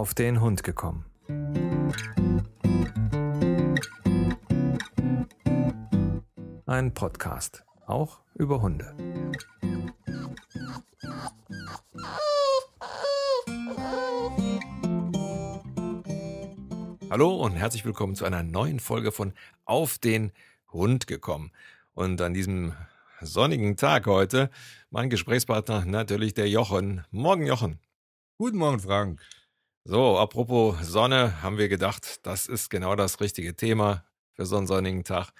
auf den Hund gekommen. Ein Podcast, auch über Hunde. Hallo und herzlich willkommen zu einer neuen Folge von Auf den Hund gekommen. Und an diesem sonnigen Tag heute mein Gesprächspartner natürlich der Jochen. Morgen, Jochen. Guten Morgen, Frank. So, apropos Sonne, haben wir gedacht, das ist genau das richtige Thema für so einen sonnigen Tag.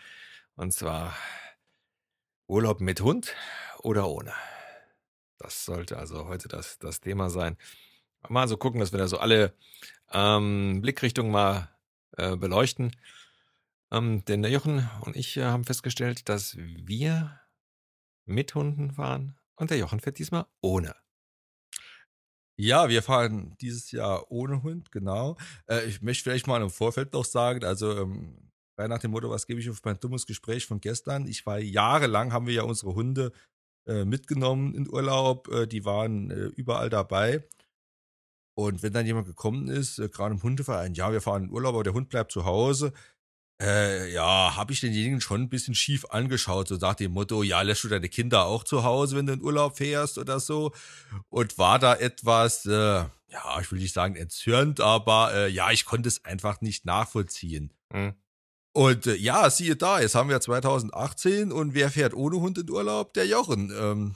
Und zwar Urlaub mit Hund oder ohne. Das sollte also heute das, das Thema sein. Mal so gucken, dass wir da so alle ähm, Blickrichtungen mal äh, beleuchten. Ähm, denn der Jochen und ich äh, haben festgestellt, dass wir mit Hunden fahren und der Jochen fährt diesmal ohne. Ja, wir fahren dieses Jahr ohne Hund, genau. Äh, ich möchte vielleicht mal im Vorfeld noch sagen, also ähm, nach dem Motto, was gebe ich auf mein dummes Gespräch von gestern? Ich war jahrelang, haben wir ja unsere Hunde äh, mitgenommen in Urlaub, äh, die waren äh, überall dabei. Und wenn dann jemand gekommen ist, äh, gerade im Hundeverein, ja, wir fahren in Urlaub, aber der Hund bleibt zu Hause, äh, ja, habe ich denjenigen schon ein bisschen schief angeschaut, so nach dem Motto, ja, lässt du deine Kinder auch zu Hause, wenn du in Urlaub fährst oder so? Und war da etwas, äh, ja, ich will nicht sagen entzürnt, aber äh, ja, ich konnte es einfach nicht nachvollziehen. Mhm. Und äh, ja, siehe da, jetzt haben wir 2018 und wer fährt ohne Hund in Urlaub? Der Jochen. Ähm,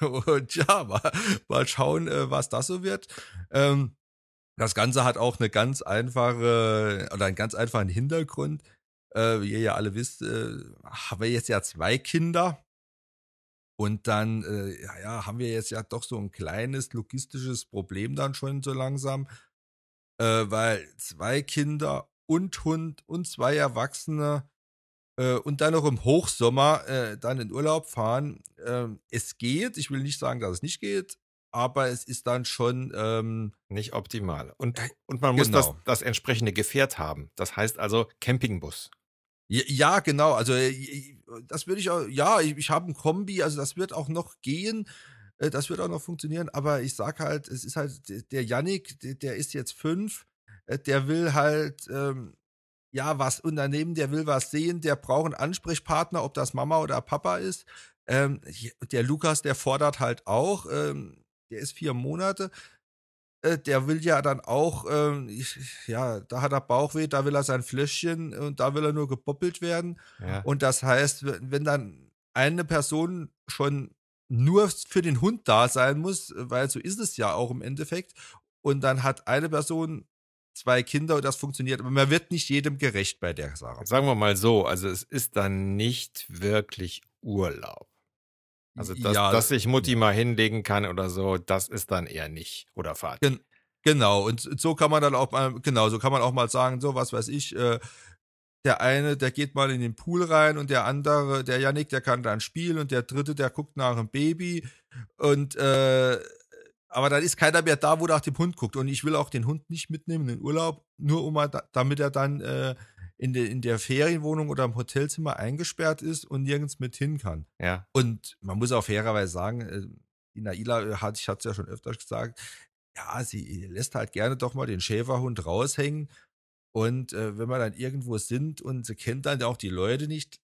und ja, mal, mal schauen, äh, was das so wird. Ähm, das Ganze hat auch eine ganz einfache oder einen ganz einfachen Hintergrund. Äh, wie ihr ja alle wisst, äh, haben wir jetzt ja zwei Kinder. Und dann, äh, ja, ja, haben wir jetzt ja doch so ein kleines logistisches Problem dann schon so langsam. Äh, weil zwei Kinder und Hund und zwei Erwachsene äh, und dann noch im Hochsommer äh, dann in Urlaub fahren. Ähm, es geht, ich will nicht sagen, dass es nicht geht, aber es ist dann schon ähm, nicht optimal. Und, und man muss das, genau. das entsprechende Gefährt haben. Das heißt also Campingbus. Ja, genau. Also äh, das würde ich auch, ja, ich, ich habe ein Kombi, also das wird auch noch gehen. Das wird auch noch funktionieren, aber ich sag halt, es ist halt, der Yannick, der, der ist jetzt fünf, äh, der will halt ähm, ja was unternehmen, der will was sehen, der braucht einen Ansprechpartner, ob das Mama oder Papa ist. Ähm, der Lukas, der fordert halt auch, ähm, der ist vier Monate, äh, der will ja dann auch, ähm, ich, ja, da hat er Bauchweh, da will er sein Fläschchen und da will er nur geboppelt werden. Ja. Und das heißt, wenn dann eine Person schon nur für den Hund da sein muss, weil so ist es ja auch im Endeffekt, und dann hat eine Person zwei Kinder und das funktioniert. Aber man wird nicht jedem gerecht bei der Sache. Sagen wir mal so, also es ist dann nicht wirklich Urlaub. Also dass, ja, dass sich Mutti mal hinlegen kann oder so, das ist dann eher nicht. Oder Vater. Gen genau, und so kann man dann auch mal, genau, so kann man auch mal sagen, so was weiß ich, äh, der eine, der geht mal in den Pool rein und der andere, der Janik, der kann dann spielen und der dritte, der guckt nach einem Baby und äh, aber dann ist keiner mehr da, wo nach dem Hund guckt. Und ich will auch den Hund nicht mitnehmen in den Urlaub, nur um damit er dann äh, in, de, in der Ferienwohnung oder im Hotelzimmer eingesperrt ist und nirgends mit hin kann. Ja. Und man muss auch fairerweise sagen, äh, die Naila äh, hat, ich hatte es ja schon öfters gesagt, ja, sie lässt halt gerne doch mal den Schäferhund raushängen. Und äh, wenn wir dann irgendwo sind und sie kennt dann auch die Leute nicht,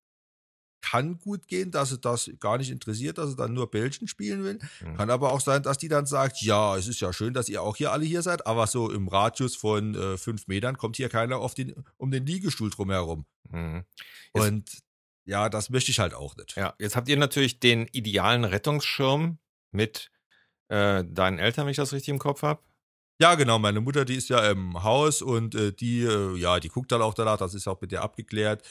kann gut gehen, dass sie das gar nicht interessiert, dass sie dann nur Bällchen spielen will. Mhm. Kann aber auch sein, dass die dann sagt, ja, es ist ja schön, dass ihr auch hier alle hier seid, aber so im Radius von äh, fünf Metern kommt hier keiner auf den, um den Liegestuhl drumherum. Mhm. Und ja, das möchte ich halt auch nicht. Ja, jetzt habt ihr natürlich den idealen Rettungsschirm mit äh, deinen Eltern, wenn ich das richtig im Kopf habe. Ja, genau. Meine Mutter, die ist ja im Haus und äh, die, äh, ja, die guckt dann auch danach. Das ist auch mit der abgeklärt.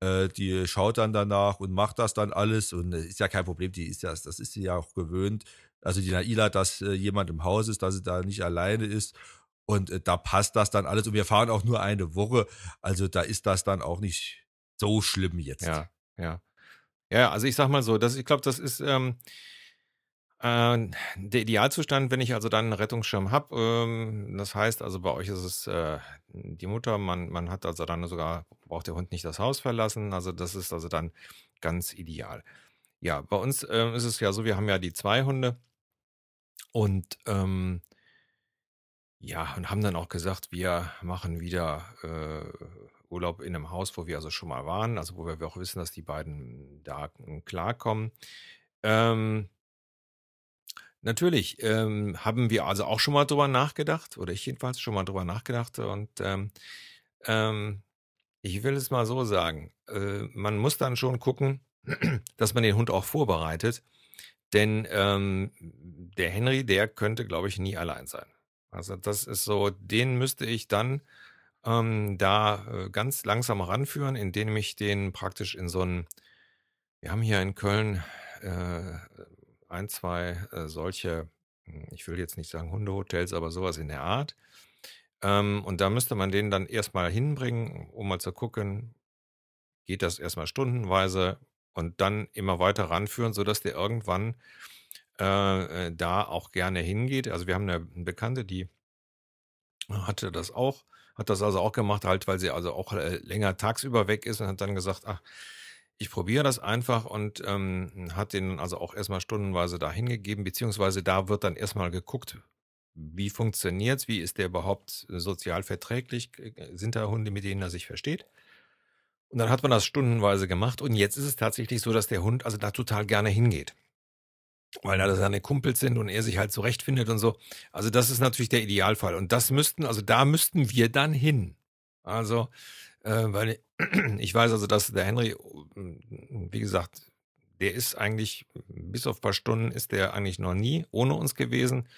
Äh, die schaut dann danach und macht das dann alles und äh, ist ja kein Problem, die ist ja, das ist sie ja auch gewöhnt. Also die Naila, dass äh, jemand im Haus ist, dass sie da nicht alleine ist. Und da passt das dann alles. Und wir fahren auch nur eine Woche. Also da ist das dann auch nicht so schlimm jetzt. Ja, ja. Ja, also ich sag mal so, das, ich glaube, das ist, ähm, äh, der Idealzustand, wenn ich also dann einen Rettungsschirm habe, ähm, das heißt also bei euch ist es äh, die Mutter, man, man hat also dann sogar, braucht der Hund nicht das Haus verlassen, also das ist also dann ganz ideal. Ja, bei uns äh, ist es ja so, wir haben ja die zwei Hunde und ähm, Ja, und haben dann auch gesagt, wir machen wieder äh, Urlaub in einem Haus, wo wir also schon mal waren, also wo wir auch wissen, dass die beiden da klarkommen. Ähm, natürlich ähm, haben wir also auch schon mal drüber nachgedacht, oder ich jedenfalls schon mal drüber nachgedacht. Und ähm, ähm, ich will es mal so sagen, äh, man muss dann schon gucken, dass man den Hund auch vorbereitet. Denn ähm, der Henry, der könnte, glaube ich, nie allein sein. Also das ist so, den müsste ich dann ähm, da äh, ganz langsam ranführen, indem ich den praktisch in so ein, wir haben hier in Köln äh, ein, zwei äh, solche, hm, ich will jetzt nicht sagen Hundehotels, aber sowas in der Art. Ähm, und da müsste man den dann erstmal hinbringen, um mal zu gucken, geht das erstmal stundenweise und dann immer weiter ranführen, sodass der irgendwann äh, äh, da auch gerne hingeht. Also wir haben eine Bekannte, die hatte das auch, hat das also auch gemacht, halt, weil sie also auch äh, länger tagsüber weg ist und hat dann gesagt, ach, ich probiere das einfach und ähm, hat den also auch erstmal stundenweise da hingegeben, beziehungsweise da wird dann erstmal geguckt, wie funktioniert's, wie ist der überhaupt sozial verträglich, sind da Hunde, mit denen er sich versteht. Und dann hat man das stundenweise gemacht und jetzt ist es tatsächlich so, dass der Hund also da total gerne hingeht weil da seine Kumpels sind und er sich halt zurechtfindet und so. Also das ist natürlich der Idealfall. Und das müssten, also da müssten wir dann hin. Also, äh, weil ich weiß also, dass der Henry, wie gesagt, der ist eigentlich, bis auf ein paar Stunden ist der eigentlich noch nie ohne uns gewesen.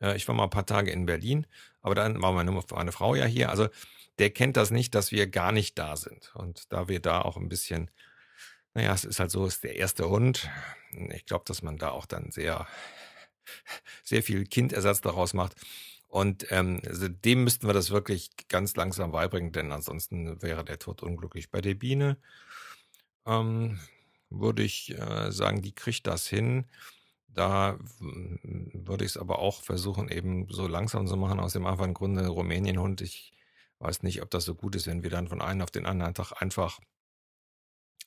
Äh, ich war mal ein paar Tage in Berlin, aber dann war meine, meine Frau ja hier. Also der kennt das nicht, dass wir gar nicht da sind. Und da wir da auch ein bisschen naja, es ist halt so, es ist der erste Hund. Ich glaube, dass man da auch dann sehr, sehr viel Kindersatz daraus macht. Und ähm, also dem müssten wir das wirklich ganz langsam beibringen, denn ansonsten wäre der Tod unglücklich. Bei der Biene ähm, würde ich äh, sagen, die kriegt das hin. Da würde ich es aber auch versuchen, eben so langsam zu machen, aus dem einfachen Grunde Rumänienhund. Ich weiß nicht, ob das so gut ist, wenn wir dann von einem auf den anderen Tag einfach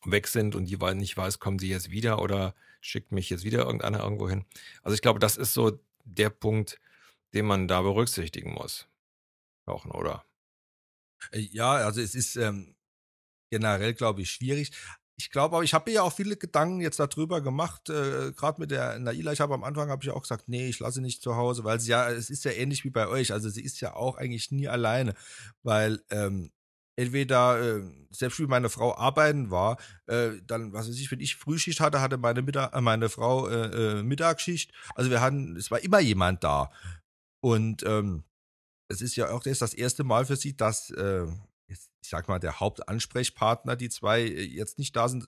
weg sind und die nicht weiß, kommen sie jetzt wieder oder schickt mich jetzt wieder irgendeiner irgendwo hin. Also ich glaube, das ist so der Punkt, den man da berücksichtigen muss. Auch, oder? Äh, ja, also es ist ähm, generell, glaube ich, schwierig. Ich glaube aber, ich habe mir ja auch viele Gedanken jetzt darüber gemacht, äh, gerade mit der Naila. Ich habe am Anfang habe ich auch gesagt, nee, ich lasse nicht zu Hause, weil sie ja, es ist ja ähnlich wie bei euch. Also sie ist ja auch eigentlich nie alleine, weil ähm, entweder, äh, selbst wie meine Frau arbeiten war, äh, dann, was weiß ich, wenn ich Frühschicht hatte, hatte meine, Mittag, äh, meine Frau äh, äh, Mittagsschicht. Also wir hatten, es war immer jemand da. Und ähm, es ist ja auch das, das erste Mal für sie, dass, äh, ich sag mal, der Hauptansprechpartner, die zwei äh, jetzt nicht da sind,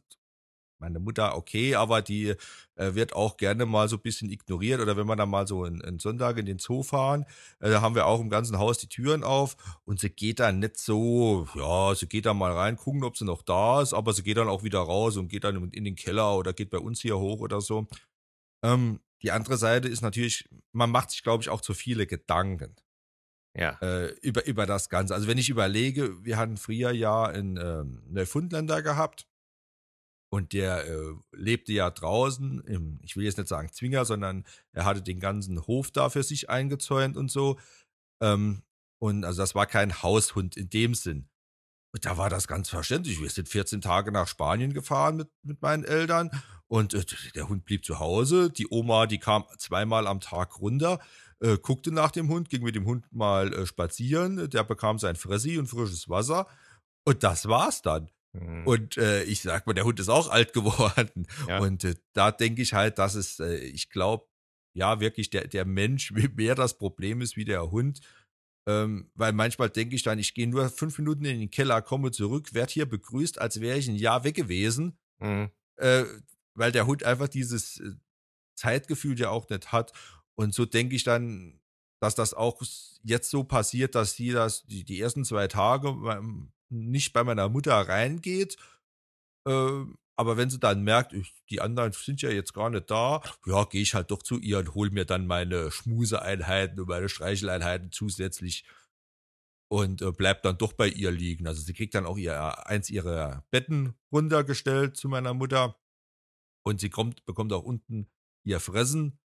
meine Mutter okay, aber die äh, wird auch gerne mal so ein bisschen ignoriert. Oder wenn wir dann mal so einen, Sonntag in den Zoo fahren, äh, da haben wir auch im ganzen Haus die Türen auf und sie geht dann nicht so, ja, sie geht dann mal rein, gucken, ob sie noch da ist, aber sie geht dann auch wieder raus und geht dann in den Keller oder geht bei uns hier hoch oder so. Ähm, die andere Seite ist natürlich, man macht sich, glaube ich, auch zu viele Gedanken. Ja. Äh, über, über das Ganze. Also wenn ich überlege, wir hatten früher ja einen ähm, Neufundländer gehabt, und der äh, lebte ja draußen im, ich will jetzt nicht sagen Zwinger, sondern er hatte den ganzen Hof da für sich eingezäunt und so. Ähm, und also das war kein Haushund in dem Sinn. Und da war das ganz verständlich. Wir sind 14 Tage nach Spanien gefahren mit, mit meinen Eltern und äh, der Hund blieb zu Hause. Die Oma, die kam zweimal am Tag runter, äh, guckte nach dem Hund, ging mit dem Hund mal äh, spazieren. Der bekam sein Fressi und frisches Wasser. Und das war's dann. Mhm. Und äh, ich sag mal, der Hund ist auch alt geworden. Ja. Und äh, da denke ich halt, dass es, äh, ich glaube, ja, wirklich der, der Mensch mehr das Problem ist wie der Hund. Ähm, weil manchmal denke ich dann, ich gehe nur fünf Minuten in den Keller, komme zurück, werde hier begrüßt, als wäre ich ein Jahr weg gewesen. Mhm. Äh, weil der Hund einfach dieses äh, Zeitgefühl ja auch nicht hat. Und so denke ich dann, dass das auch jetzt so passiert, dass sie das die, die ersten zwei Tage nicht bei meiner Mutter reingeht. Äh, aber wenn sie dann merkt, ich, die anderen sind ja jetzt gar nicht da, ja, gehe ich halt doch zu ihr und hole mir dann meine Schmuseeinheiten und meine Streicheleinheiten zusätzlich und äh, bleibt dann doch bei ihr liegen. Also sie kriegt dann auch ihr eins ihrer Betten runtergestellt zu meiner Mutter und sie kommt, bekommt auch unten ihr Fressen.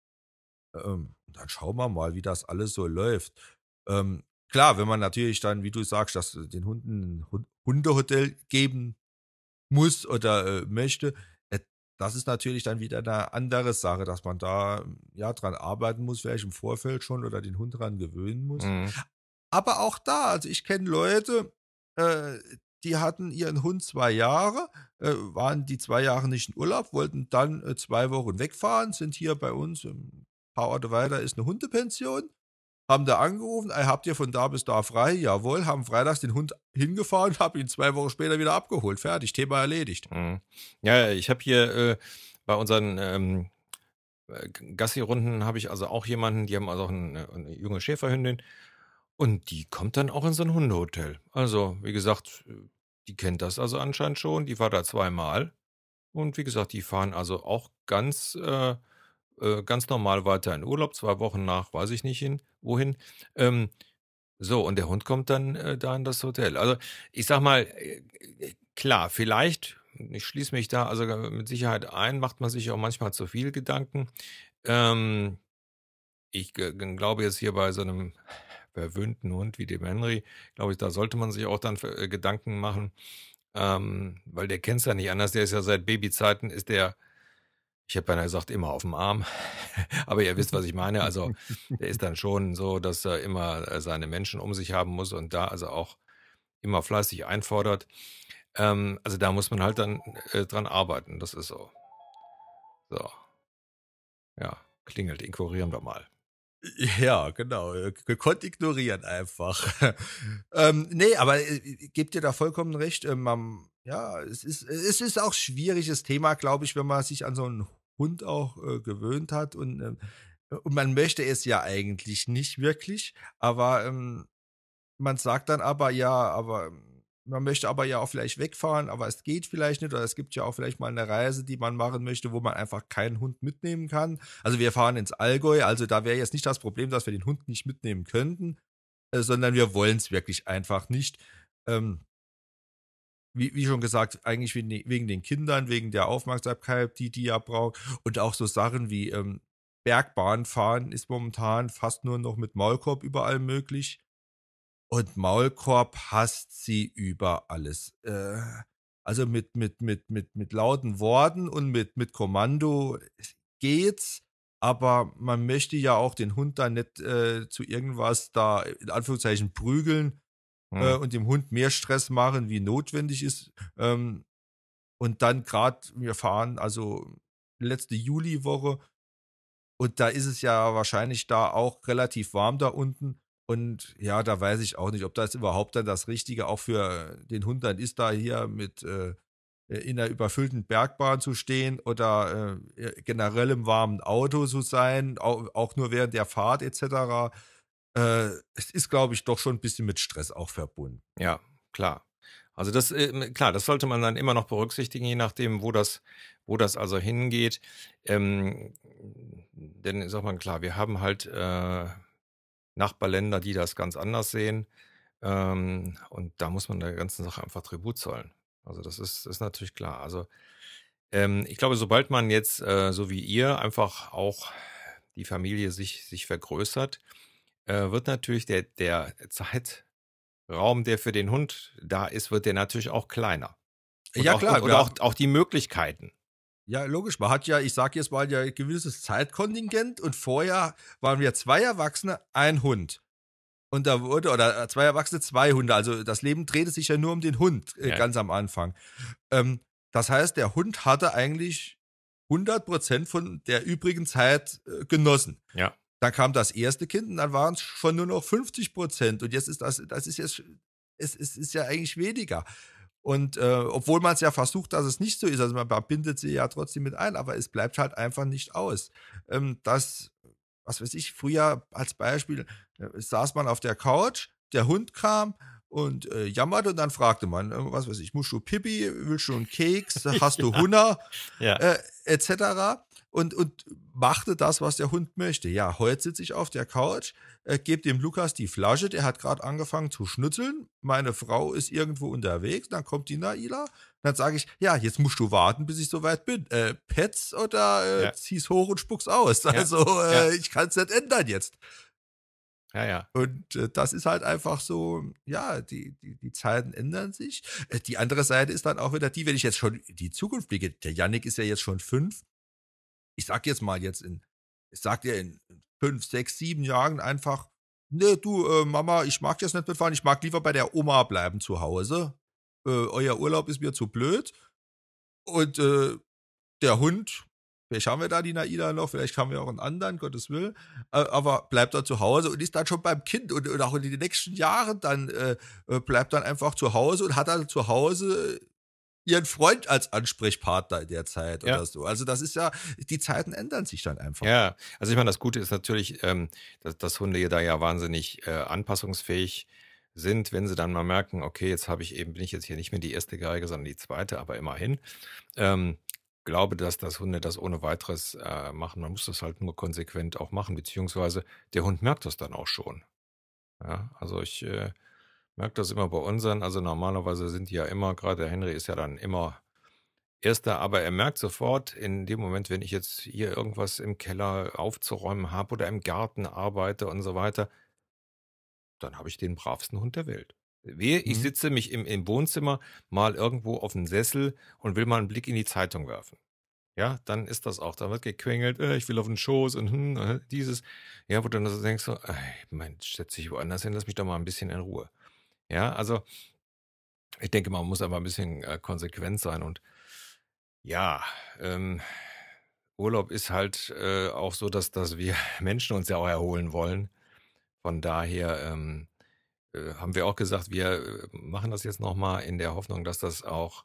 Ähm, dann schauen wir mal, wie das alles so läuft. Ähm, klar, wenn man natürlich dann, wie du sagst, dass den Hunden ein Hundehotel geben muss oder äh, möchte, äh, das ist natürlich dann wieder eine andere Sache, dass man da ja dran arbeiten muss, vielleicht im Vorfeld schon oder den Hund dran gewöhnen muss. Mhm. Aber auch da, also ich kenne Leute, äh, die hatten ihren Hund zwei Jahre, äh, waren die zwei Jahre nicht in Urlaub, wollten dann äh, zwei Wochen wegfahren, sind hier bei uns ein paar Orte weiter ist eine Hundepension haben da angerufen, habt ihr von da bis da frei? Jawohl, haben freitags den Hund hingefahren, hab ihn zwei Wochen später wieder abgeholt. Fertig, Thema erledigt. Mhm. Ja, ich habe hier äh, bei unseren ähm, äh, Gassi-Runden habe ich also auch jemanden, die haben also auch eine, eine, junge Schäferhündin und die kommt dann auch in so ein Hundehotel. Also, wie gesagt, die kennt das also anscheinend schon, die war da zweimal und wie gesagt, die fahren also auch ganz äh, äh, ganz normal weiter in Urlaub, zwei Wochen nach, weiß ich nicht hin, wohin. Ähm, so, und der Hund kommt dann äh, da in das Hotel. Also, ich sag mal, äh, klar, vielleicht, ich schließe mich da also mit Sicherheit ein, macht man sich auch manchmal zu viel Gedanken. Ähm, ich glaube jetzt hier bei so einem verwöhnten Hund wie dem Henry, glaube ich, da sollte man sich auch dann äh, Gedanken machen, ähm, weil der kennt es ja nicht anders. Der ist ja seit Babyzeiten, ist der ich habe beinahe gesagt, immer auf dem Arm. Aber ihr wisst, was ich meine. Also der ist dann schon so, dass er immer äh, seine Menschen um sich haben muss und da also auch immer fleißig einfordert. Ähm, also da muss man halt dann äh, dran arbeiten. Das ist so. So. Ja, klingelt, ignorieren wir mal. Ja, genau. Gekonnt ignorieren einfach. ähm, nee, aber äh, gebt dir da vollkommen recht. Ähm, man, ja, es ist, es ist auch schwieriges Thema, glaube ich, wenn man sich an so einen Hund auch äh, gewöhnt hat und, ähm, und man möchte es ja eigentlich nicht wirklich, aber ähm, man sagt dann aber ja, aber ähm, man möchte aber ja auch vielleicht wegfahren, aber es geht vielleicht nicht oder es gibt ja auch vielleicht mal eine Reise, die man machen möchte, wo man einfach keinen Hund mitnehmen kann. Also wir fahren ins Allgäu, also da wäre jetzt nicht das Problem, dass wir den Hund nicht mitnehmen könnten, äh, sondern wir wollen es wirklich einfach nicht. Ähm, wie, wie schon gesagt, eigentlich wegen den Kindern, wegen der Aufmerksamkeit, die die ja braucht. Und auch so Sachen wie ähm, Bergbahn fahren ist momentan fast nur noch mit Maulkorb überall möglich. Und Maulkorb hasst sie über alles. Äh, also mit, mit, mit, mit, mit lauten Worten und mit, mit Kommando geht's. Aber man möchte ja auch den Hund da nicht äh, zu irgendwas da in Anführungszeichen prügeln äh, und dem Hund mehr Stress machen, wie notwendig ist. Ähm, und dann gerade, wir fahren also letzte Juliwoche und da ist es ja wahrscheinlich da auch relativ warm da unten. Und ja, da weiß ich auch nicht, ob das überhaupt dann das Richtige auch für den Hund dann ist, da hier mit äh, in einer überfüllten Bergbahn zu stehen oder äh, generell im warmen Auto zu sein, auch, auch nur während der Fahrt etc äh, es ist, glaube ich, doch schon ein bisschen mit Stress auch verbunden. Ja, klar. Also das, äh, klar, das sollte man dann immer noch berücksichtigen, je nachdem, wo das, wo das also hingeht. Ähm, denn sag mal klar, wir haben halt äh, Nachbarländer, die das ganz anders sehen. Ähm, und da muss man der ganzen Sache einfach Tribut zollen. Also das ist, ist natürlich klar. Also ähm, ich glaube, sobald man jetzt, äh, so wie ihr, einfach auch die Familie sich, sich vergrößert, äh, wird natürlich der, der Zeitraum, der für den Hund da ist, wird der natürlich auch kleiner. Und ja, auch, klar. Und, auch, auch die Möglichkeiten. Ja, logisch. Man hat ja, ich sage jetzt mal, ja ein gewisses Zeitkontingent und vorher waren wir zwei Erwachsene, ein Hund. Und da wurde, oder zwei Erwachsene, zwei Hunde. Also das Leben drehte sich ja nur um den Hund äh, ja. ganz am Anfang. Ähm, das heißt, der Hund hatte eigentlich 100% von der übrigen Zeit äh, genossen. Ja. Dann kam das erste Kind und dann waren es schon nur noch 50 Prozent. Und jetzt ist das, das ist jetzt, es, es ist ja eigentlich weniger. Und äh, obwohl man es ja versucht, dass es nicht so ist, also man bindet sie ja trotzdem mit ein, aber es bleibt halt einfach nicht aus. Ähm, das, was weiß ich, früher als Beispiel äh, saß man auf der Couch, der Hund kam und äh, jammerte und dann fragte man, äh, was weiß ich, musst du Pipi, willst du einen Keks, hast du Hunger, ja. äh, etc und, und machte das, was der Hund möchte. Ja, heute sitze ich auf der Couch, äh, gebe dem Lukas die Flasche, der hat gerade angefangen zu schnützeln. Meine Frau ist irgendwo unterwegs, dann kommt die Naila. Dann sage ich, ja, jetzt musst du warten, bis ich soweit bin. Äh, Pets oder äh, ja. zieh's hoch und spuck's aus. Also äh, ja. ich kann es nicht ändern jetzt. Ja, ja. Und äh, das ist halt einfach so, ja, die, die, die Zeiten ändern sich. Äh, die andere Seite ist dann auch wieder die, wenn ich jetzt schon in die Zukunft blicke, der Yannick ist ja jetzt schon fünf. Ich sag jetzt mal jetzt in, ich sag dir in fünf, sechs, sieben Jahren einfach, nee, du, äh, Mama, ich mag jetzt nicht mitfahren, ich mag lieber bei der Oma bleiben zu Hause. Äh, euer Urlaub ist mir zu blöd. Und äh, der Hund, Vielleicht haben wir da die Naida noch, vielleicht haben wir auch einen anderen, Gottes Willen. Aber bleibt da zu Hause und ist dann schon beim Kind und, und auch in den nächsten Jahren dann äh, äh bleibt dann einfach zu Hause und hat dann zu Hause ihren Freund als Ansprechpartner in der Zeit ja. oder so. Also das ist ja, die Zeiten ändern sich dann einfach. Ja, also ich meine, das Gute ist natürlich, ähm, dass, dass Hunde da ja wahnsinnig äh, anpassungsfähig sind, wenn sie dann mal merken, okay, jetzt habe ich eben, bin ich jetzt hier nicht mehr die erste Geige, sondern die zweite, aber immerhin. Ähm, glaube, dass das Hunde das ohne weiteres äh, machen. Man muss das halt nur konsequent auch machen, beziehungsweise der Hund merkt das dann auch schon. Ja, also ich äh, merke das immer bei unseren. Also normalerweise sind die ja immer, gerade der Henry ist ja dann immer Erster, aber er merkt sofort in dem Moment, wenn ich jetzt hier irgendwas im Keller aufzuräumen habe oder im Garten arbeite und so weiter, dann habe ich den bravsten Hund der Welt. Wehe, ich mhm. sitze mich im, im Wohnzimmer mal irgendwo auf dem Sessel und will mal einen Blick in die Zeitung werfen. Ja, dann ist das auch. Da wird gequengelt, äh, ich will auf den Schoß und hm, äh, dieses. Ja, wo du dann so denkst, so, ey, Mensch, setz dich woanders hin, lass mich doch mal ein bisschen in Ruhe. Ja, also ich denke, man muss aber ein bisschen äh, konsequent sein und ja, ähm, Urlaub ist halt äh, auch so, dass, dass wir Menschen uns ja auch erholen wollen. Von daher, ähm, äh, haben wir auch gesagt, wir äh, machen das jetzt nochmal in der Hoffnung, dass das auch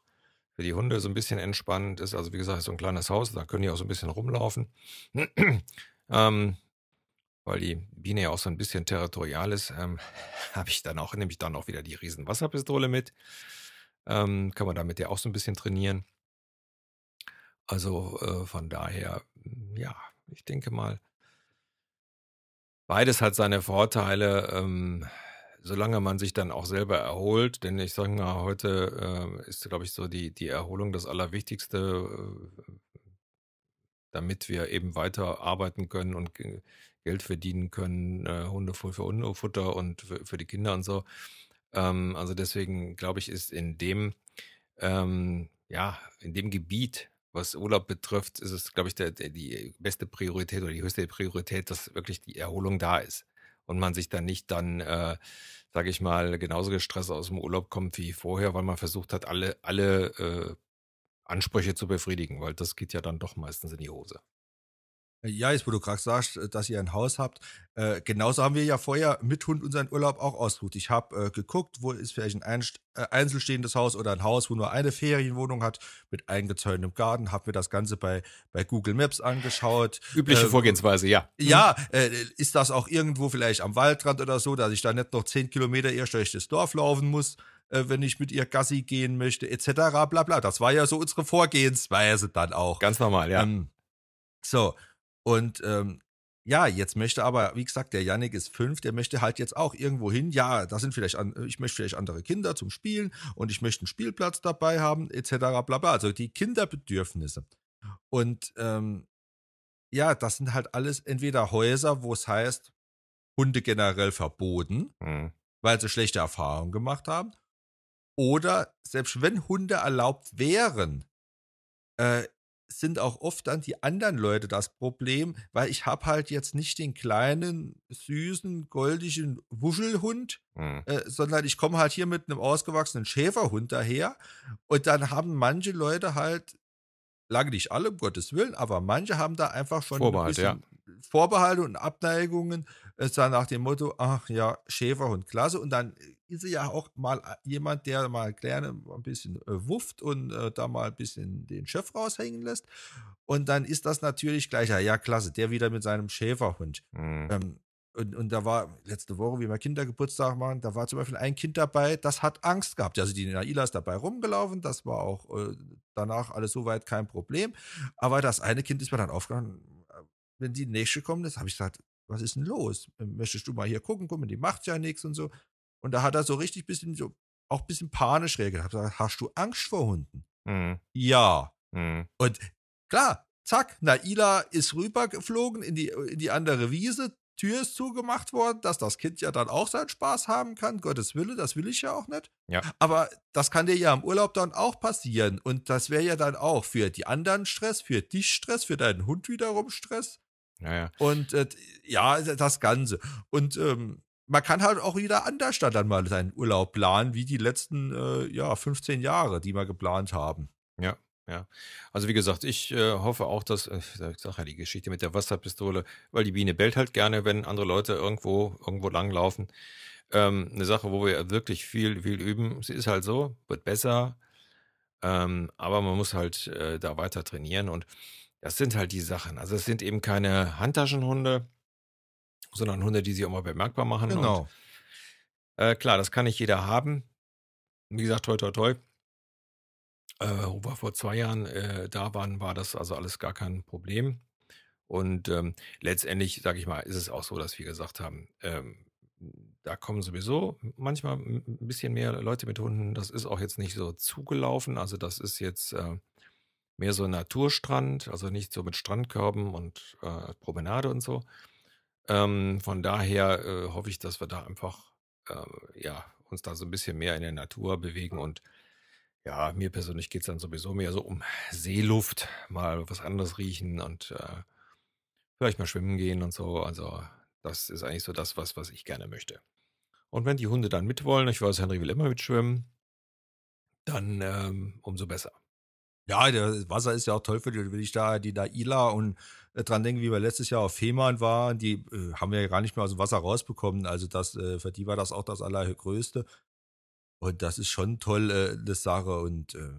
für die Hunde so ein bisschen entspannend ist. Also wie gesagt, so ein kleines Haus, da können die auch so ein bisschen rumlaufen. ähm, weil die Biene ja auch so ein bisschen territorial ist, ähm, habe ich dann auch, nehme ich dann auch wieder die riesen Wasserpistole mit. Ähm, kann man damit ja auch so ein bisschen trainieren. Also äh, von daher, ja, ich denke mal, beides hat seine Vorteile. Ähm, solange man sich dann auch selber erholt, denn ich sage mal, heute äh, ist, glaube ich, so die, die Erholung das Allerwichtigste, äh, damit wir eben weiter arbeiten können und Geld verdienen können, äh, Hundefutter für Hundefutter und für, für, die Kinder und so. Ähm, also deswegen, glaube ich, ist in dem, ähm, ja, in dem Gebiet, was Urlaub betrifft, ist es, glaube ich, der, der, die beste Priorität oder die höchste Priorität, dass wirklich die Erholung da ist und man sich dann nicht dann, äh, sage ich mal, genauso gestresst aus dem Urlaub kommt wie vorher, weil man versucht hat, alle, alle äh, Ansprüche zu befriedigen, weil das geht ja dann doch meistens in die Hose. Ja, jetzt wo du gerade sagst, äh, dass ihr ein Haus habt, äh, genauso haben wir ja vorher mit Hund unseren Urlaub auch ausgesucht. Ich habe äh, geguckt, wo ist vielleicht ein äh, einzelstehendes Haus oder ein Haus, wo nur eine Ferienwohnung hat, mit eingezäuntem Garten, habe mir das Ganze bei, bei Google Maps angeschaut. Übliche ähm, Vorgehensweise, ja. Ja, mhm. äh, ist das auch irgendwo vielleicht am Waldrand oder so, dass ich da nicht noch zehn Kilometer erst durch das Dorf laufen muss? äh, wenn ich mit ihr Gassi gehen möchte, etc. bla bla. Das war ja so unsere Vorgehensweise dann auch. Ganz normal, ja. Ähm, so, und ähm, ja, jetzt möchte aber, wie gesagt, der Yannick ist fünf, der möchte halt jetzt auch irgendwo hin. Ja, da sind vielleicht, an, ich möchte vielleicht andere Kinder zum Spielen und ich möchte einen Spielplatz dabei haben, etc. bla bla. Also die Kinderbedürfnisse. Und ähm, ja, das sind halt alles entweder Häuser, wo es heißt, Hunde generell verboten, mhm. weil sie schlechte Erfahrungen gemacht haben. Oder selbst wenn Hunde erlaubt wären, äh, sind auch oft dann die anderen Leute das Problem, weil ich habe halt jetzt nicht den kleinen, süßen, goldigen Wuschelhund, mhm. äh, sondern ich komme halt hier mit einem ausgewachsenen Schäferhund daher und dann haben manche Leute halt, lange nicht alle, um Gottes Willen, aber manche haben da einfach schon Vorbehalt, ja. Vorbehalte und Abneigungen, äh, nach dem Motto, ach ja, Schäferhund, klasse. Und dann ist sie ja auch mal äh, jemand, der mal gerne ein bisschen äh, wufft und äh, da mal ein bisschen den Chef raushängen lässt. Und dann ist das natürlich gleich, ja, klasse, der wieder mit seinem Schäferhund. Mhm. Ähm, und, und da war letzte Woche, wie wir Kindergeburtstag machen, da war zum Beispiel ein Kind dabei, das hat Angst gehabt. Also die Naila ist dabei rumgelaufen, das war auch äh, danach alles soweit kein Problem. Aber das eine Kind ist mir dann aufgegangen, wenn die nächste kommt, das habe ich gesagt, was ist denn los? Möchtest du mal hier gucken? Guck mal, die macht ja nichts und so. Und da hat er so richtig bisschen so, auch ein bisschen panisch reagiert. Gesagt, hast du Angst vor Hunden? Mhm. Ja. Mhm. Und klar, zack, Naila ist rübergeflogen in die, in die andere Wiese, Tür ist zugemacht worden, dass das Kind ja dann auch seinen Spaß haben kann. Gottes Wille, das will ich ja auch nicht. Ja. Aber das kann dir ja im Urlaub dann auch passieren. Und das wäre ja dann auch für die anderen Stress, für dich Stress, für deinen Hund wiederum Stress. Naja. Und äh, ja, das Ganze. Und ähm, man kann halt auch wieder anders dann mal seinen Urlaub planen, wie die letzten äh, ja, 15 Jahre, die wir geplant haben. Ja, ja. Also wie gesagt, ich äh, hoffe auch, dass, äh, ich sag ja die Geschichte mit der Wasserpistole, weil die Biene bellt halt gerne, wenn andere Leute irgendwo, irgendwo langlaufen. Ähm, eine Sache, wo wir wirklich viel, viel üben. Sie ist halt so, wird besser, ähm, aber man muss halt äh, da weiter trainieren und das sind halt die Sachen. Also es sind eben keine Handtaschenhunde, sondern Hunde, die sich auch mal bemerkbar machen. Genau. Und, äh, klar, das kann nicht jeder haben. Wie gesagt, toi, toi, toi. Äh, wo wir vor zwei Jahren äh, da waren, war das also alles gar kein Problem. Und ähm, letztendlich, sage ich mal, ist es auch so, dass wir gesagt haben, ähm, da kommen sowieso manchmal ein bisschen mehr Leute mit Hunden. Das ist auch jetzt nicht so zugelaufen. Also das ist jetzt äh, mehr so ein Naturstrand, also nicht so mit Strandkörben und äh, Promenade und so. Ähm, von daher äh, hoffe ich, dass wir da einfach äh, ja, uns da so ein bisschen mehr in der Natur bewegen und ja, mir persönlich geht es dann sowieso mehr so um Seeluft, mal was anderes riechen und äh, vielleicht mal schwimmen gehen und so. Also das ist eigentlich so das, was, was ich gerne möchte. Und wenn die Hunde dann mitwollen, ich weiß, Henry will immer mitschwimmen, dann ähm, umso besser. Ja, das Wasser ist ja auch toll für die, wenn ich da die Naila und äh, dran denke, wie wir letztes Jahr auf Fehmarn waren, die äh, haben wir ja gar nicht mehr aus dem Wasser rausbekommen. Also das, äh, für die war das auch das Allergrößte. Und das ist schon toll, äh, eine Sache. Und äh,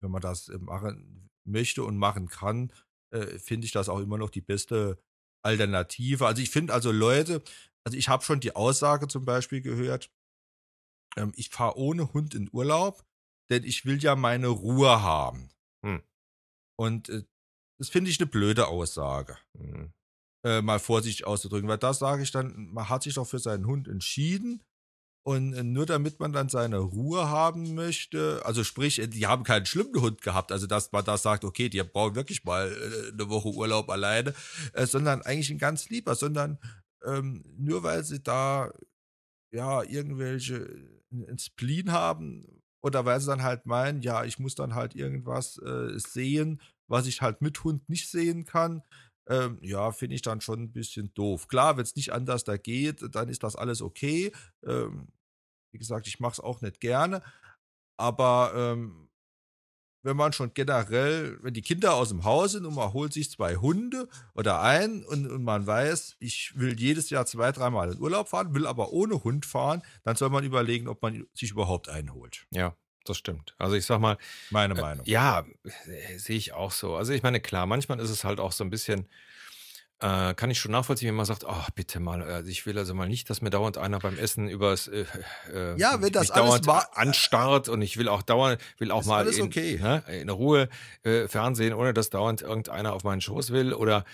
wenn man das äh, machen möchte und machen kann, äh, finde ich das auch immer noch die beste Alternative. Also ich finde also Leute, also ich habe schon die Aussage zum Beispiel gehört, ähm, ich fahre ohne Hund in Urlaub, denn ich will ja meine Ruhe haben. Hm. Und äh, das finde ich eine blöde Aussage. Hm. Äh, mal vorsichtig auszudrücken, weil das sage ich dann, man hat sich doch für seinen Hund entschieden und äh, nur damit man dann seine Ruhe haben möchte, also sprich, äh, die haben keinen schlimmen Hund gehabt, also dass man da sagt, okay, die brauchen wirklich mal äh, eine Woche Urlaub alleine, äh, sondern eigentlich ein ganz lieber, sondern ähm, nur weil sie da ja irgendwelche ein Spleen haben oder weil sie dann halt meinen, ja, ich muss dann halt irgendwas äh, sehen, was ich halt mit Hund nicht sehen kann, ähm, ja, finde ich dann schon ein bisschen doof. Klar, wenn es nicht anders da geht, dann ist das alles okay. Ähm, wie gesagt, ich mache es auch nicht gerne. Aber ähm, wenn man schon generell, wenn die Kinder aus dem Haus sind und man holt sich zwei Hunde oder einen und, und man weiß, ich will jedes Jahr zwei, dreimal in Urlaub fahren, will aber ohne Hund fahren, dann soll man überlegen, ob man sich überhaupt einen holt. Ja, das stimmt. Also ich sag mal. Meine äh, Meinung. Ja, äh, sehe ich auch so. Also ich meine, klar, manchmal ist es halt auch so ein bisschen äh, kann ich schon nachvollziehen, wenn man sagt, oh, bitte mal, also ich will also mal nicht, dass mir dauernd einer beim Essen übers äh, äh, ja, wenn das alles dauernd anstarrt und ich will auch dauernd, will auch mal in, okay. ne, in, Ruhe äh, Fernsehen, ohne dass dauernd irgendeiner auf meinen Schoß will oder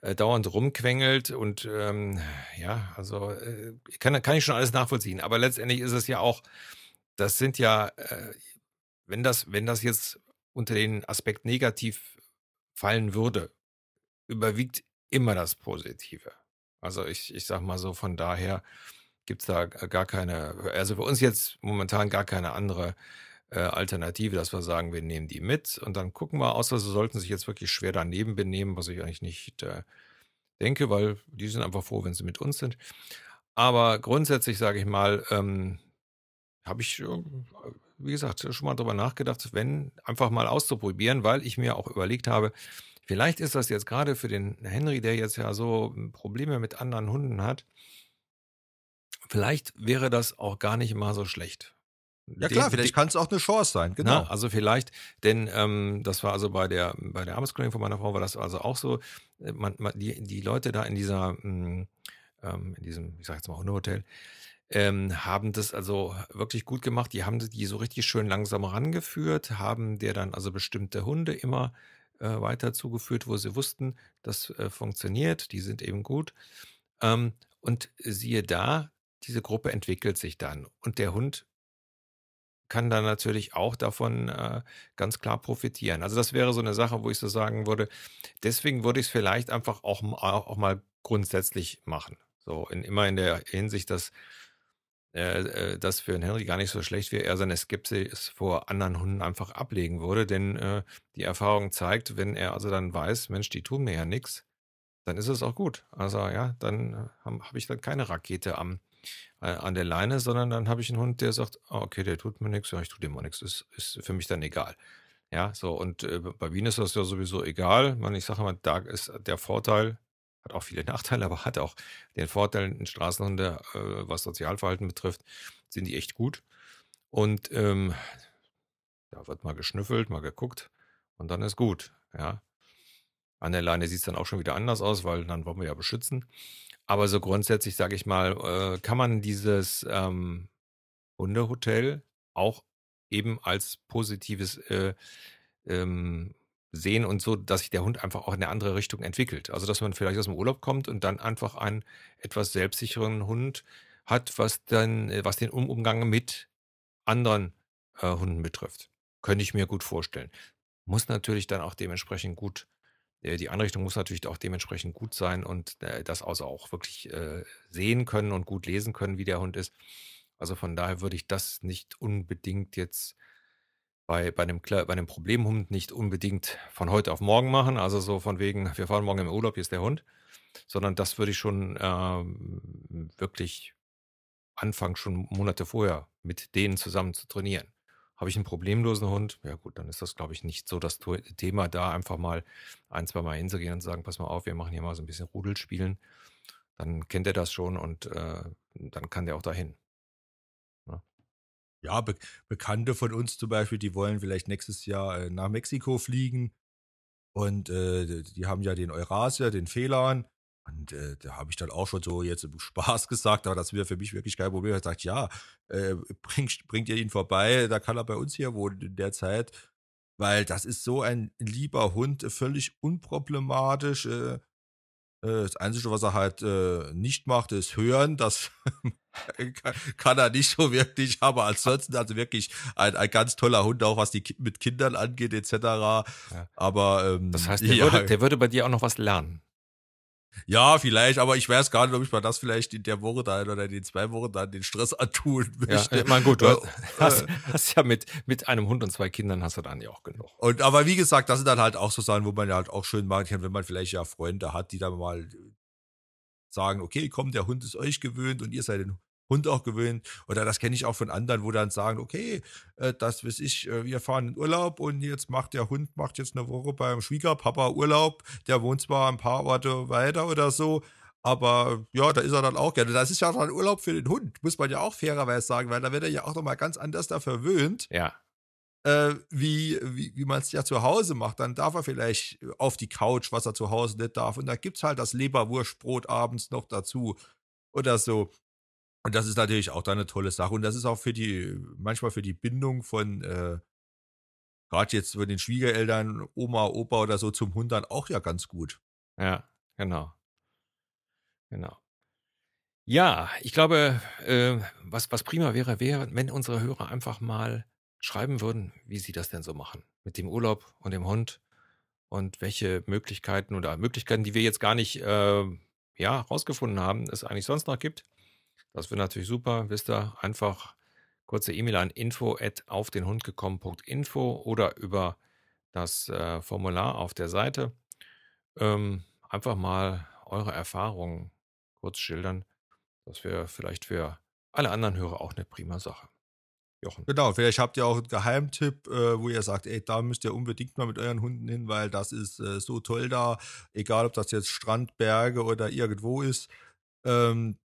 äh, dauernd rumquengelt und ähm, ja, also äh, kann, kann ich schon alles nachvollziehen. Aber letztendlich ist es ja auch, das sind ja, äh, wenn das, wenn das jetzt unter den Aspekt negativ fallen würde, überwiegt immer das Positive. Also ich, ich sag mal so, von daher gibt es da gar keine, also für uns jetzt momentan gar keine andere äh, Alternative, dass wir sagen, wir nehmen die mit und dann gucken wir, außer sie sollten sich jetzt wirklich schwer daneben benehmen, was ich eigentlich nicht äh, denke, weil die sind einfach froh, wenn sie mit uns sind. Aber grundsätzlich sage ich mal, ähm, habe ich, wie gesagt, schon mal drüber nachgedacht, wenn einfach mal auszuprobieren, weil ich mir auch überlegt habe, Vielleicht ist das jetzt gerade für den Henry, der jetzt ja so hm, Probleme mit anderen Hunden hat, vielleicht wäre das auch gar nicht mal so schlecht. Ja klar, vielleicht kann es auch eine Chance sein, genau. Na, also vielleicht, denn ähm, das war also bei der bei der Arbeitskollegin von meiner Frau war das also auch so, äh, man, man, die, die Leute da in dieser hm, ähm, in diesem, ich sag jetzt mal Hundehotel, ähm, haben das also wirklich gut gemacht. Die haben die so richtig schön langsam rangeführt, haben der dann also bestimmte Hunde immer äh, weiter zugeführt, wo sie wussten, das äh, funktioniert, die sind eben gut. Ähm, und siehe da, diese Gruppe entwickelt sich dann. Und der Hund kann dann natürlich auch davon äh, ganz klar profitieren. Also das wäre so eine Sache, wo ich so sagen würde, deswegen würde ich es vielleicht einfach auch, auch mal grundsätzlich machen. So, in, immer in der Hinsicht, dass äh, äh, das für den Henry gar nicht so schlecht wäre, er seine Skepsis vor anderen Hunden einfach ablegen würde, denn äh, die Erfahrung zeigt, wenn er also dann weiß, Mensch, die tun mir ja nichts, dann ist es auch gut. Also ja, dann habe hab ich dann keine Rakete am, an der Leine, sondern dann habe ich einen Hund, der sagt, oh, okay, der tut mir nichts, ja, ich tue dem auch nichts, ist, ist für mich dann egal. Ja, so, und äh, bei Wien ist das ja sowieso egal. Man, ich sage mal, da ist der Vorteil, hat auch viele Nachteile, aber hat auch den Vorteil, in Straßenhunde, äh, was Sozialverhalten betrifft, sind die echt gut. Und ähm, da wird mal geschnüffelt, mal geguckt und dann ist gut. Ja. An der Leine sieht es dann auch schon wieder anders aus, weil dann wollen wir ja beschützen. Aber so grundsätzlich, sage ich mal, äh, kann man dieses ähm, Hundehotel auch eben als positives äh, ähm, sehen und so, dass sich der Hund einfach auch in eine andere Richtung entwickelt. Also, dass man vielleicht aus dem Urlaub kommt und dann einfach einen etwas selbstsicheren Hund hat, was dann, äh, was den Umgang mit anderen äh, Hunden betrifft. Könnte ich mir gut vorstellen. Muss natürlich dann auch dementsprechend gut, äh, die Anrichtung muss natürlich auch dementsprechend gut sein und äh, das also auch wirklich äh, sehen können und gut lesen können, wie der Hund ist. Also von daher würde ich das nicht unbedingt jetzt bei, bei, einem, bei einem Problemhund nicht unbedingt von heute auf morgen machen. Also so von wegen, wir fahren morgen im Urlaub, hier ist der Hund. Sondern das würde ich schon ähm, wirklich anfangen, schon Monate vorher mit denen zusammen zu trainieren. Habe ich einen problemlosen Hund? Ja gut, dann ist das, glaube ich, nicht so das Thema, da einfach mal ein, zwei Mal hinzugehen und sagen, pass mal auf, wir machen hier mal so ein bisschen Rudelspielen. Dann kennt er das schon und äh, dann kann der auch dahin ja, Be Bekannte von uns zum Beispiel, die wollen vielleicht nächstes Jahr äh, nach Mexiko fliegen. Und äh, die haben ja den Eurasia, den Felan. Und äh, da habe ich dann auch schon so jetzt im Spaß gesagt, aber das wäre für mich wirklich kein Problem. Er sagt, ja, äh, bringt, bringt ihr ihn vorbei, da kann er bei uns hier wohnen in der Zeit. Weil das ist so ein lieber Hund, völlig unproblematisch. Äh, das Einzige, was er halt äh, nicht macht, ist hören. Das kann er nicht so wirklich, aber ansonsten also wirklich ein, ein ganz toller Hund, auch was die mit Kindern angeht, etc. Ja. Aber ähm, das heißt, der, ja. würde, der würde bei dir auch noch was lernen. Ja, vielleicht, aber ich weiß gar nicht, ob ich mal das vielleicht in der Woche dann oder in den zwei Wochen dann den Stress antun möchte. Ja, ich meine, gut, du äh, hast, hast, ja mit, mit einem Hund und zwei Kindern hast du dann ja auch genug. Und aber wie gesagt, das sind dann halt auch so Sachen, wo man ja halt auch schön machen kann, wenn man vielleicht ja Freunde hat, die dann mal sagen, okay, komm, der Hund ist euch gewöhnt und ihr seid den Hund auch gewöhnt. Oder das kenne ich auch von anderen, wo dann sagen, okay, äh, das weiß ich, äh, wir fahren in Urlaub und jetzt macht der Hund, macht jetzt eine Woche beim Schwiegerpapa Urlaub. Der wohnt zwar ein paar Orte weiter oder so, aber ja, da ist er dann auch gerne. Das ist ja dann Urlaub für den Hund, muss man ja auch fairerweise sagen, weil da wird er ja auch nochmal ganz anders da verwöhnt. Ja. Äh, wie, wie, wie man es ja zu Hause macht. Dann darf er vielleicht auf die Couch, was er zu Hause nicht darf. Und da gibt es halt das Leberwurstbrot abends noch dazu oder so. Und das ist natürlich auch da eine tolle Sache. Und das ist auch für die, manchmal für die Bindung von, äh, gerade jetzt von den Schwiegereltern, Oma, Opa oder so zum Hund dann auch ja ganz gut. Ja, genau. Genau. Ja, ich glaube, äh, was, was prima wäre, wäre, wenn unsere Hörer einfach mal schreiben würden, wie sie das denn so machen. Mit dem Urlaub und dem Hund und welche Möglichkeiten oder Möglichkeiten, die wir jetzt gar nicht äh, ja, rausgefunden haben, es eigentlich sonst noch gibt. Das wäre natürlich super. Wisst ihr, einfach kurze E-Mail an info auf den Hund gekommen.info oder über das äh, Formular auf der Seite. Ähm, einfach mal eure Erfahrungen kurz schildern. Das wäre vielleicht für alle anderen Hörer auch eine prima Sache. Jochen. Genau, vielleicht habt ihr auch einen Geheimtipp, äh, wo ihr sagt, ey, da müsst ihr unbedingt mal mit euren Hunden hin, weil das ist äh, so toll da, egal ob das jetzt Strand, Berge oder irgendwo ist. Ähm,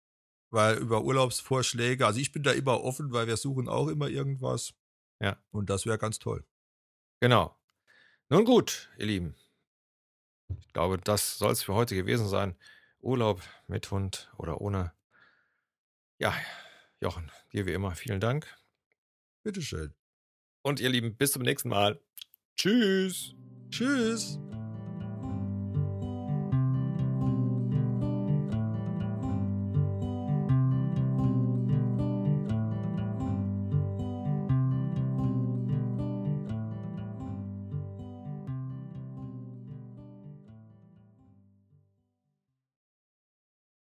weil über Urlaubsvorschläge, also ich bin da immer offen, weil wir suchen auch immer irgendwas. Ja. Und das wäre ganz toll. Genau. Nun gut, ihr Lieben. Ich glaube, das soll es für heute gewesen sein. Urlaub mit Hund oder ohne. Ja, Jochen, dir wie immer vielen Dank. Bitteschön. Und ihr Lieben, bis zum nächsten Mal. Tschüss. Tschüss.